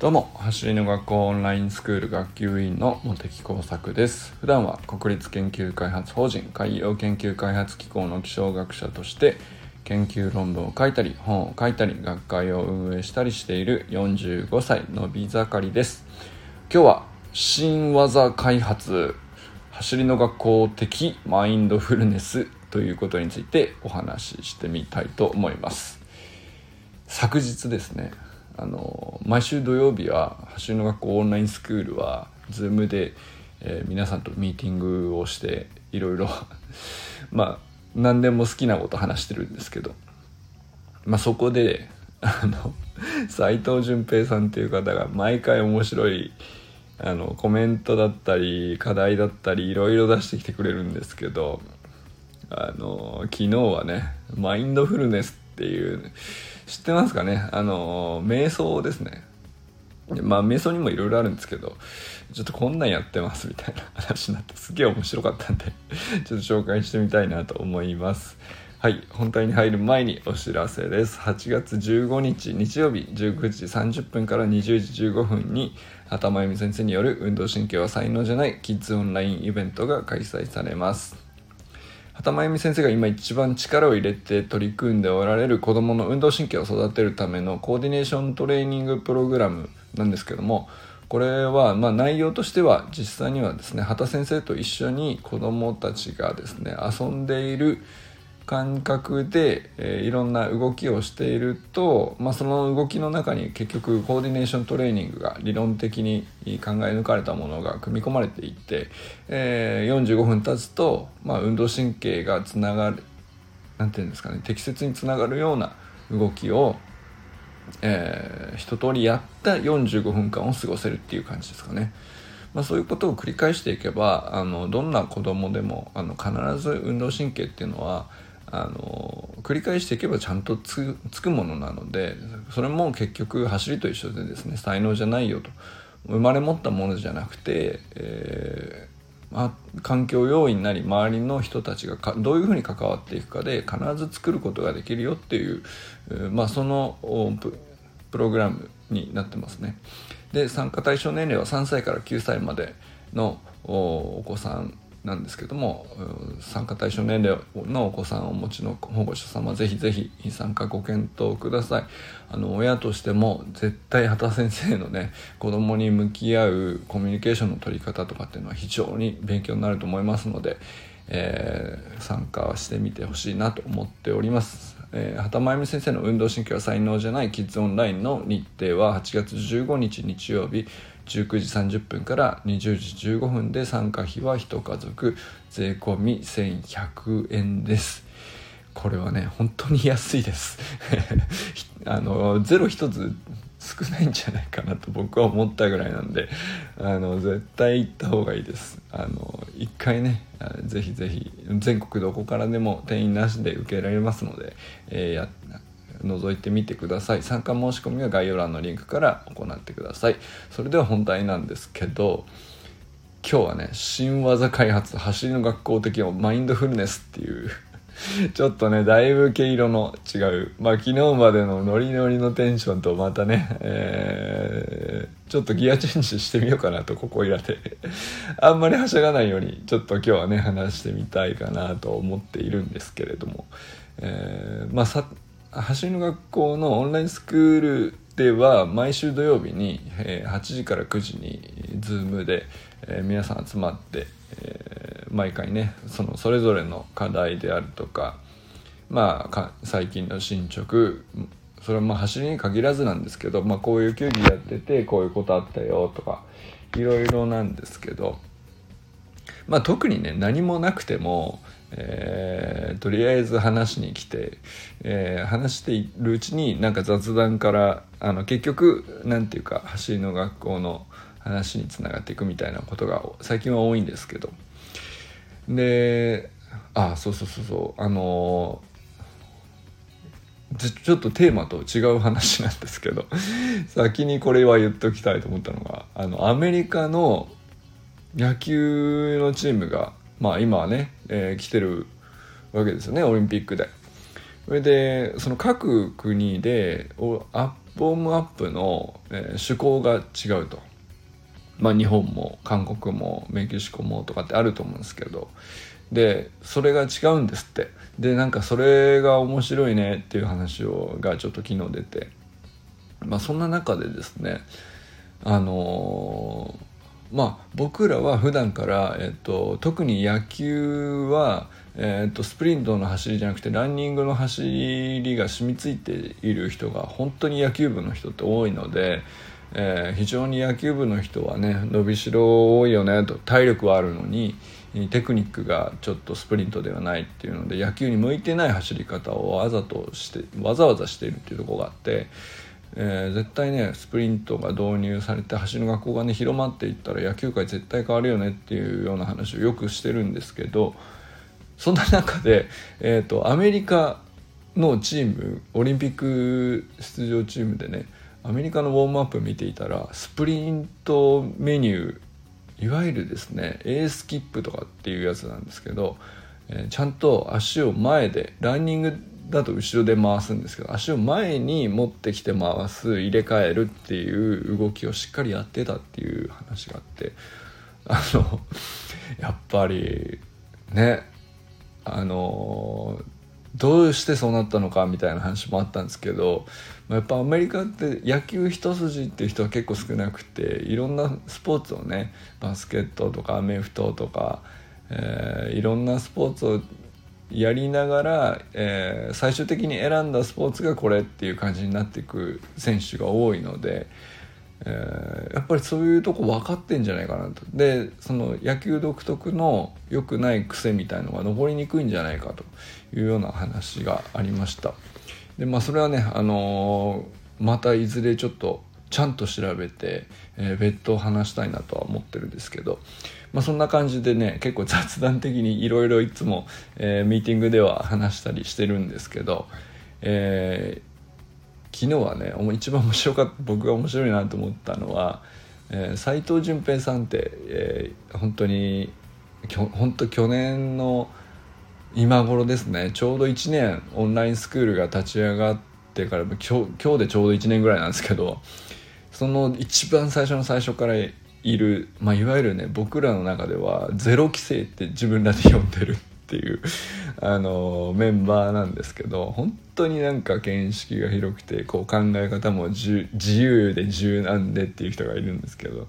どうも走りの学校オンラインスクール学級委員の茂木耕作です。普段は国立研究開発法人海洋研究開発機構の気象学者として研究論文を書いたり本を書いたり学会を運営したりしている45歳のび盛りです。今日は新技開発走りの学校的マインドフルネスということについてお話ししてみたいと思います。昨日ですねあの毎週土曜日は走りの学校オンラインスクールは Zoom で、えー、皆さんとミーティングをしていろいろ まあ何でも好きなこと話してるんですけど、まあ、そこであの斉藤淳平さんっていう方が毎回面白いあのコメントだったり課題だったりいろいろ出してきてくれるんですけどあの昨日はねマインドフルネスっていう知ってますかね？あの瞑想ですね。まあ瞑想にもいろいろあるんですけどちょっとこんなんやってますみたいな 話になってすげえ面白かったんでちょっと紹介してみたいなと思います。はい本題に入る前にお知らせです。8月15日日曜日19時30分から20時15分に畑真由美先生による運動神経は才能じゃないキッズオンラインイベントが開催されます。畑真由美先生が今一番力を入れて取り組んでおられる子どもの運動神経を育てるためのコーディネーショントレーニングプログラムなんですけどもこれはま内容としては実際にはですね畑先生と一緒に子どもたちがですね遊んでいる感覚で、えー、いろんな動きをしていると、まあ、その動きの中に結局コーディネーショントレーニングが理論的に考え抜かれたものが組み込まれていって、えー、45分経つと、まあ、運動神経がつながる何て言うんですかね適切につながるような動きを、えー、一通りやった45分間を過ごせるっていう感じですかね。まあ、そういうことを繰り返していけばあのどんな子供でもあの必ず運動神経っていうのはあの繰り返していけばちゃんとつくものなのでそれも結局走りと一緒でですね才能じゃないよと生まれ持ったものじゃなくて、えー、まあ、環境要因なり周りの人たちがどういうふうに関わっていくかで必ず作ることができるよっていう、まあ、そのプログラムになってますね。で参加対象年齢は3歳から9歳までのお子さんなんですけども参加対象年齢のお子さんをお持ちの保護者様ぜひぜひ参加ご検討ください。あの親としても絶対畑先生のね子供に向き合うコミュニケーションの取り方とかっていうのは非常に勉強になると思いますので、えー、参加してみてほしいなと思っております。えー、畑真由美先生の運動神経は才能じゃないキッズオンラインの日程は8月15日日曜日19時30分から20時15分で参加費は1家族税込み1100円です。これはね本当に安いです。あのゼロ一つ少ないんじゃないかなと僕は思ったぐらいなんであの絶対行った方がいいです。あの一回ねぜひぜひ全国どこからでも定員なしで受けられますので、えー、や覗いてみてください。参加申し込みは概要欄のリンクから行ってください。それでは本題なんですけど今日はね新技開発走りの学校的マインドフルネスっていう ちょっとねだいぶ毛色の違う。まあ昨日までのノリノリのテンションとまたね、えー、ちょっとギアチェンジしてみようかなとここいらで。あんまりはしゃがないようにちょっと今日はね話してみたいかなと思っているんですけれども、えー、まあさ走りの学校のオンラインスクールでは毎週土曜日に、え8時から9時に Zoom で、え皆さん集まって、毎回ねそのそれぞれの課題であるとかまあ最近の進捗それはまあ走りに限らずなんですけど、まあ、こういう球技やっててこういうことあったよとかいろいろなんですけど、まあ、特にね何もなくてもえー、とりあえず話しに来て、えー、話しているうちになんか雑談からあの結局なんていうか走りの学校の話につながっていくみたいなことが最近は多いんですけどであそうそうそうそうあのちょっとテーマと違う話なんですけど 先にこれは言っときたいと思ったのがあのアメリカの野球のチームがまあ今はね、えー、来てるわけですよねオリンピックで。それでその各国でアッウォームアップの、えー、趣向が違うと。まあ日本も韓国もメキシコもとかってあると思うんですけどでそれが違うんですって。でなんかそれが面白いねっていう話をがちょっと昨日出て。まあそんな中でですねあのー、まあ僕らは普段から、えっと、特に野球は、えっと、スプリントの走りじゃなくてランニングの走りが染みついている人が本当に野球部の人って多いので、えー、非常に野球部の人はね伸びしろ多いよねと。体力はあるのにテクニックがちょっとスプリントではないっていうので野球に向いてない走り方をわざとしてわざわざしているっていうとこがあって、えー、絶対ねスプリントが導入されて走る学校がね広まっていったら野球界絶対変わるよねっていうような話をよくしてるんですけどそんな中で、えーと、アメリカのチームオリンピック出場チームでねアメリカのウォームアップ見ていたらスプリントメニューいわゆるですね A スキップとかっていうやつなんですけど、えー、ちゃんと足を前でランニングだと後ろで回すんですけど足を前に持ってきて回す入れ替えるっていう動きをしっかりやってたっていう話があってあのやっぱりねあのどうしてそうなったのかみたいな話もあったんですけどまあやっぱアメリカって野球一筋っていう人は結構少なくていろんなスポーツをねバスケットとかアメフトとか、えー、いろんなスポーツをやりながら、えー、最終的に選んだスポーツがこれっていう感じになっていく選手が多いので、えー、やっぱりそういうとこ分かってんじゃないかなとでその野球独特の良くない癖みたいのが残りにくいんじゃないかというような話がありました。でまあそれはね、あのー、またいずれちょっとちゃんと調べて、えー、別途話したいなとは思ってるんですけど、まあ、そんな感じでね結構雑談的にいろいろいつも、えー、ミーティングでは話したりしてるんですけど、え、昨日はね一番面白かった僕が面白いなと思ったのは斎、えー、藤淳平さんって、えー、本当にきょ本当去年の今頃ですねちょうど1年オンラインスクールが立ち上がってから今日今日でちょうど1年ぐらいなんですけどその一番最初の最初からいる、まあ、いわゆるね僕らの中ではゼロ規制って自分らで呼んでるっていうあのメンバーなんですけど本当になんか見識が広くてこう考え方も自由で柔軟でっていう人がいるんですけど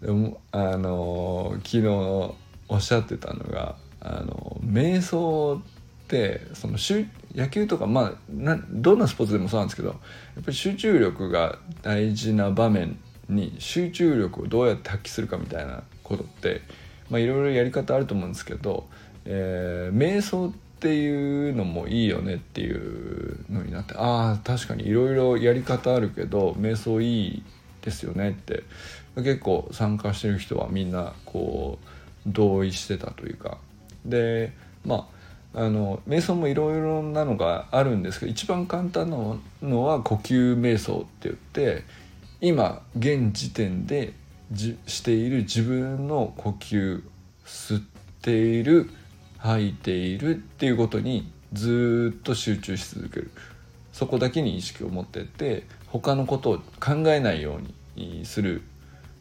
でもあの昨日おっしゃってたのがあの瞑想ってその野球とかまあなどんなスポーツでもそうなんですけどやっぱり集中力が大事な場面に集中力をどうやって発揮するかみたいなことってまあいろいろやり方あると思うんですけど、えー、瞑想っていうのもいいよねっていうのになってああ確かにいろいろやり方あるけど瞑想いいですよねって。結構参加してる人はみんなこう同意してたというか。でまああの瞑想もいろいろなのがあるんですけど一番簡単なのは呼吸瞑想って言って今現時点でじしている自分の呼吸吸っている吐いているっていうことにずっと集中し続ける。そこだけに意識を持ってって他のことを考えないようにする。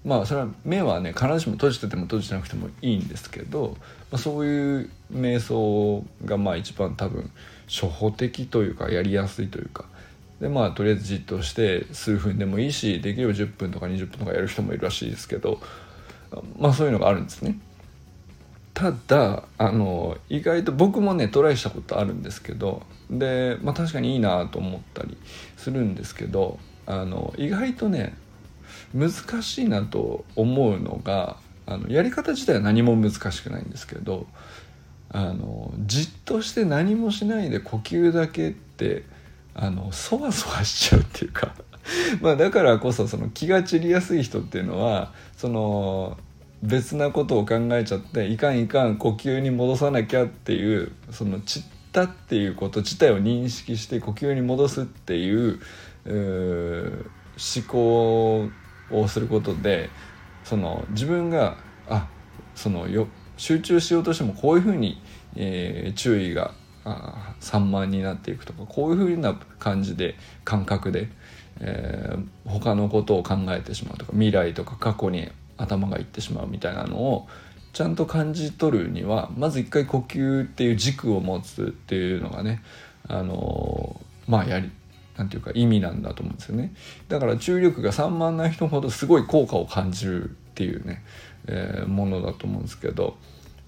まあそれは目はね必ずしも閉じてても閉じてなくてもいいんですけど、まあ、そういう瞑想がまあ一番多分初歩的というかやりやすいというか。でまあとりあえずじっとして数分でもいいしできれば10分とか20分とかやる人もいるらしいですけどまあそういうのがあるんですね。ただあの意外と僕もねトライしたことあるんですけどで、まあ、確かにいいなと思ったりするんですけどあの意外とね難しいなと思うのがあのやり方自体は何も難しくないんですけどあのじっとして何もしないで呼吸だけってあのそわそわしちゃうっていうか まあだからこそその気が散りやすい人っていうのはその別なことを考えちゃっていかんいかん呼吸に戻さなきゃっていうその散ったっていうこと自体を認識して呼吸に戻すっていう思考をすることでその自分があそのよ集中しようとしてもこういうふうに、えー、注意が散漫になっていくとかこういうふうな感じで感覚で、えー、他のことを考えてしまうとか未来とか過去に頭がいってしまうみたいなのをちゃんと感じ取るにはまず一回呼吸っていう軸を持つっていうのがねあのまあやりなんていうか意味なんだと思うんですよね。だから注力が散漫な人ほどすごい効果を感じるっていうね、えー、ものだと思うんですけど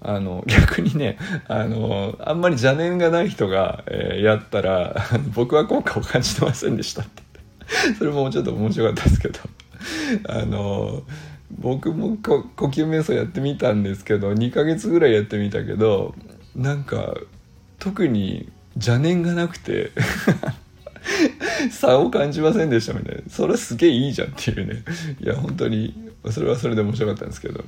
あの 逆にねあのあんまり邪念がない人が、えー、やったら 僕は効果を感じてませんでしたって。それもちょっと面白かったですけど。あの僕も呼吸瞑想やってみたんですけど2ヶ月ぐらいやってみたけどなんか特に邪念がなくて 差を感じませんでしたみたいな。それすげえいいじゃんっていうね。いや本当にそれはそれで面白かったんですけど。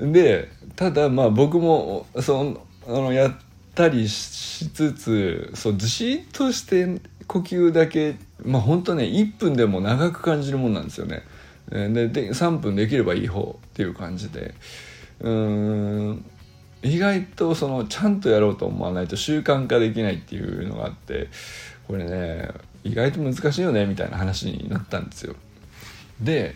でただまあ僕もそのあのやったりしつつそうずしっとして呼吸だけまあ本当ね1分でも長く感じるもんなんですよね。でで3分できればいい方っていう感じで。うん。意外とそのちゃんとやろうと思わないと習慣化できないっていうのがあってこれね意外と難しいよねみたいな話になったんですよ。で、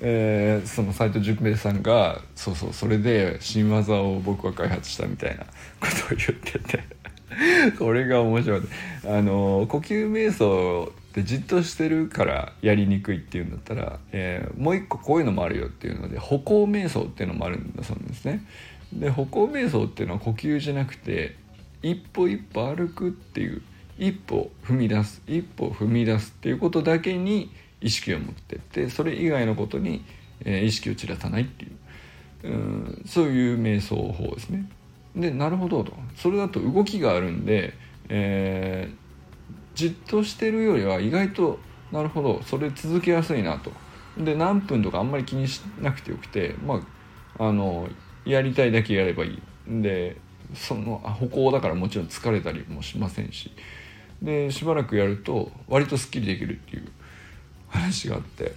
えー、その斎藤淳平さんがそうそうそれで新技を僕は開発したみたいなことを言ってて。これが面白い。あの呼吸瞑想ってじっとしてるからやりにくいっていうんだったら、えー、もう一個こういうのもあるよっていうので歩行瞑想っていうのもあるんだそうなんですね。で歩行瞑想っていうのは呼吸じゃなくて一歩一歩歩くっていう一歩踏み出す一歩踏み出すっていうことだけに意識を持ってってそれ以外のことに、えー、意識を散らさないっていううんそういう瞑想法ですね。でなるほどとそれだと動きがあるんで、えー、じっとしてるよりは意外となるほどそれ続けやすいなと。で何分とかあんまり気にしなくてよくてまああのやりたいだけやればいい。でその歩行だからもちろん疲れたりもしませんしでしばらくやると割とすっきりできるっていう 話があって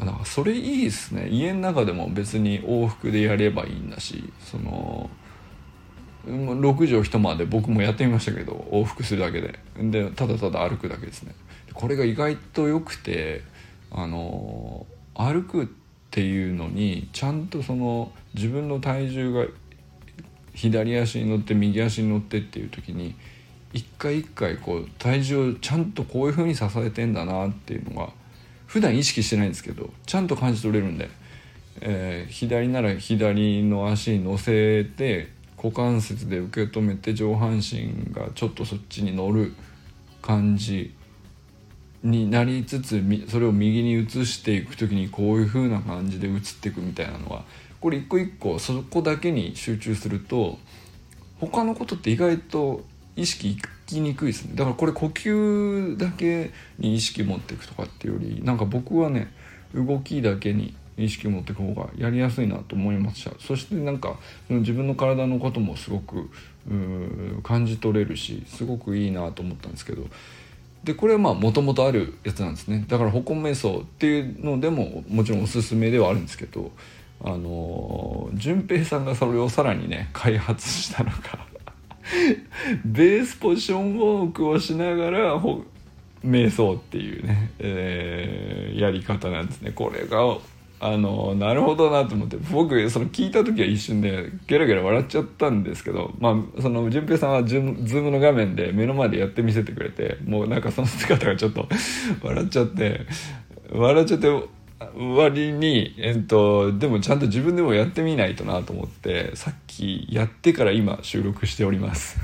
あだかそれいいですね家の中でも別に往復でやればいいんだしその6畳一間で僕もやってみましたけど往復するだけで。でただただ歩くだけですね。これが意外と良くてあの歩くっていうのにちゃんとその自分の体重が左足に乗って右足に乗ってっていう時に一回一回こう体重をちゃんとこういう風に支えてんだなっていうのが普段意識してないんですけどちゃんと感じ取れるんで、えー、左なら左の足に乗せて股関節で受け止めて上半身がちょっとそっちに乗る感じになりつつそれを右に移していく時にこういう風な感じで移っていくみたいなのはこれ一個一個そこだけに集中すると他のことって意外と意識いきにくいですね。だからこれ呼吸だけに意識持っていくとかっていうよりなんか僕はね動きだけに意識を持っていく方がやりやすいなと思いました。そしてなんか自分の体のこともすごく感じ取れるしすごくいいなと思ったんですけど。でこれはまあもともとあるやつなんですね。だから歩行瞑想っていうのでももちろんおすすめではあるんですけどあの淳平さんがそれをさらにね開発したのが ベースポジションウォークをしながら瞑想っていうね、えー、やり方なんですね。これがあのなるほどなと思って僕その聞いた時は一瞬でゲラゲラ笑っちゃったんですけどまあその淳平さんはズームの画面で目の前でやって見せてくれてもうなんかその姿がちょっと 笑っちゃって笑っちゃって割に、えっと、でもちゃんと自分でもやってみないとなと思ってさっきやってから今収録しております。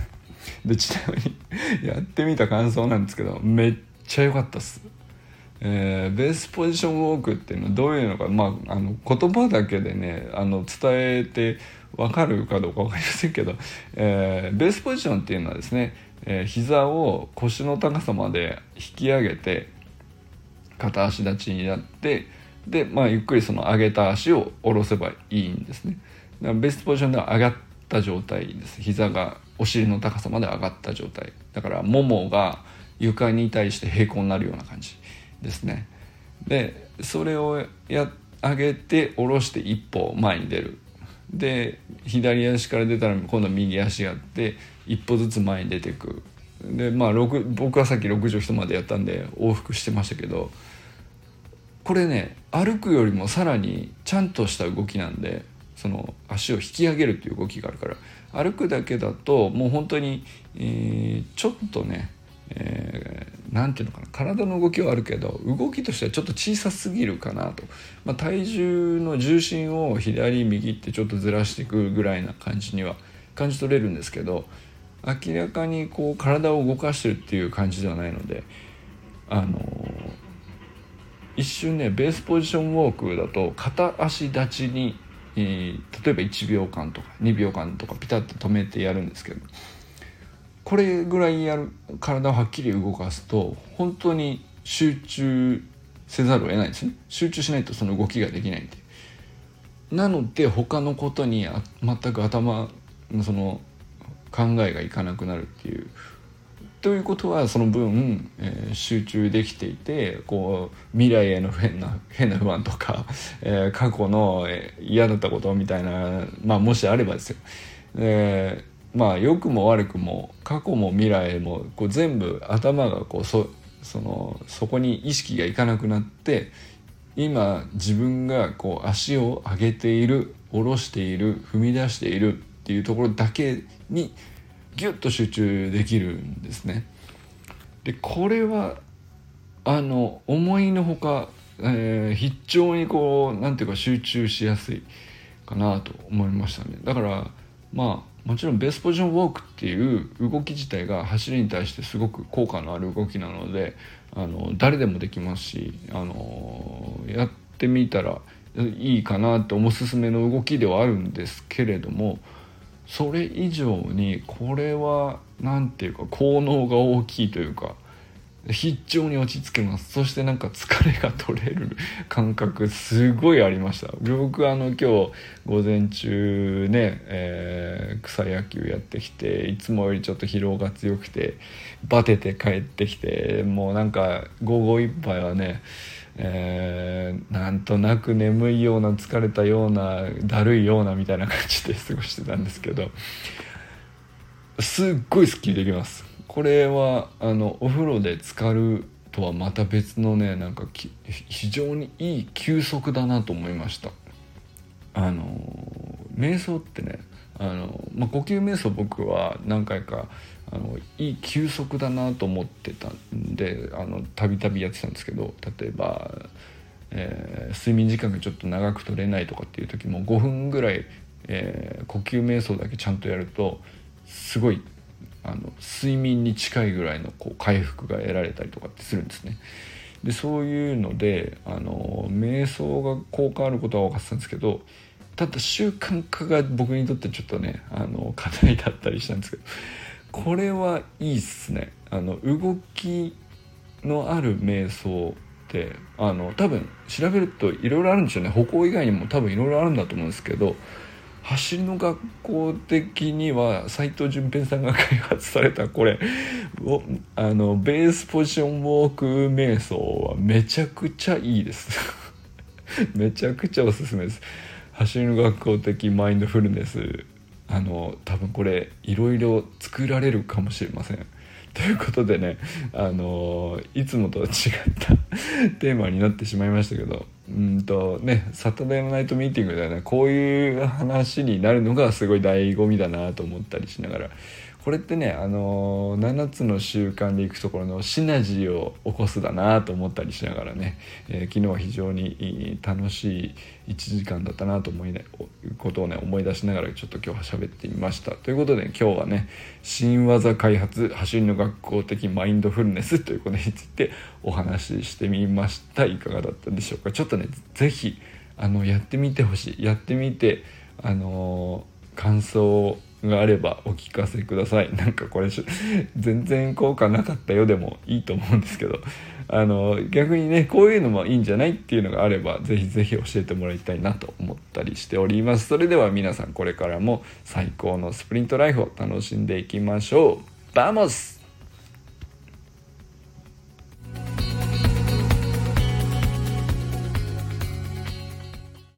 でちなみにやってみた感想なんですけどめっちゃ良かったっす。えー、ベースポジションウォークっていうのはどういうのか、まあ、あの言葉だけでねあの伝えて分かるかどうか分かりませんけど、えー、ベースポジションっていうのはですね、えー、膝を腰の高さまで引き上げて片足立ちになってで、まあ、ゆっくりその上げた足を下ろせばいいんですね。だからベースポジションでは上がった状態です。膝がお尻の高さまで上がった状態。だからももが床に対して平行になるような感じ。ですね。でそれをや上げて下ろして一歩前に出るで左足から出たら今度右足やって一歩ずつ前に出てくでまあ僕はさっき6畳一までやったんで往復してましたけどこれね歩くよりもさらにちゃんとした動きなんでその足を引き上げるっていう動きがあるから歩くだけだともう本当に、えー、ちょっとね何、えー、て言うのかな体の動きはあるけど動きとしてはちょっと小さすぎるかなと、まあ、体重の重心を左右ってちょっとずらしていくぐらいな感じには感じ取れるんですけど明らかにこう体を動かしてるっていう感じではないのであのー、一瞬ねベースポジションウォークだと片足立ちに、えー、例えば1秒間とか2秒間とかピタッと止めてやるんですけどこれぐらいやる体をはっきり動かすと本当に集中せざるを得ないですね。集中しないとその動きができないんで。なので他のことに全く頭のその考えがいかなくなるっていう。ということはその分、えー、集中できていてこう未来への変な変な不安とか、えー、過去の、えー、嫌だったことみたいな、まあ、もしあればですよ、えまあ良くも悪くも過去も未来もこう全部頭がこうそそのそこに意識がいかなくなって今自分がこう足を上げている下ろしている踏み出しているっていうところだけにギュッと集中できるんですね。でこれはあの思いのほか、えー、非常にこう何ていうか集中しやすいかなと思いましたね。だからまあもちろんベースポジションウォークっていう動き自体が走りに対してすごく効果のある動きなのであの誰でもできますしあのやってみたらいいかなっておすすめの動きではあるんですけれどもそれ以上にこれは何て言うか効能が大きいというか非常に落ち着けます。そしてなんか疲れが取れる感覚すごいありました。僕あの今日午前中ね、えー、草野球やってきていつもよりちょっと疲労が強くてバテて帰ってきてもうなんか午後いっぱいはねえー、なんとなく眠いような疲れたようなだるいようなみたいな感じで過ごしてたんですけどすっごいすっきりできます。これはあのお風呂で浸かるとはまた別のねなんか非常にいい休息だなと思いました。あの瞑想ってねあの、まあ、呼吸瞑想僕は何回かあのいい休息だなと思ってたんでたびたびやってたんですけど例えば、えー、睡眠時間がちょっと長く取れないとかっていう時も5分ぐらい、えー、呼吸瞑想だけちゃんとやるとすごいあの睡眠に近いぐらいのこう回復が得られたりとかってするんですね。でそういうのであの瞑想が効果あることは分かってたんですけどただ習慣化が僕にとってちょっとねあの課題だったりしたんですけどこれはいいっすね。あの動きのある瞑想ってあの多分調べるといろいろあるんでしょうね歩行以外にも多分いろいろあるんだと思うんですけど走りの学校的には斎藤淳平さんが開発されたこれあのベースポジションウォーク瞑想はめちゃくちゃいいです。めちゃくちゃおすすめです。走りの学校的マインドフルネス。あの多分これいろいろ作られるかもしれません。ということでねあのいつもとは違った テーマになってしまいましたけどうんとねサタデーナイトミーティングではねこういう話になるのがすごい醍醐味だなと思ったりしながらこれってねあの7つの習慣でいくところのシナジーを起こすだなと思ったりしながらね、えー、昨日は非常に楽しい1時間だったなと思い、ね、ことをね思い出しながらちょっと今日は喋ってみました。ということで今日はね新技開発走りの学校的マインドフルネスということについてお話ししてみました。いかがだったでしょうか？ちょっとね是非あのやってみてほしい。やってみてあの感想をがあればお聞かせください。なんかこれ全然効果なかったよでもいいと思うんですけど。あの逆にねこういうのもいいんじゃないっていうのがあれば是非是非教えてもらいたいなと思ったりしております。それでは皆さんこれからも最高のスプリントライフを楽しんでいきましょう。 Vamos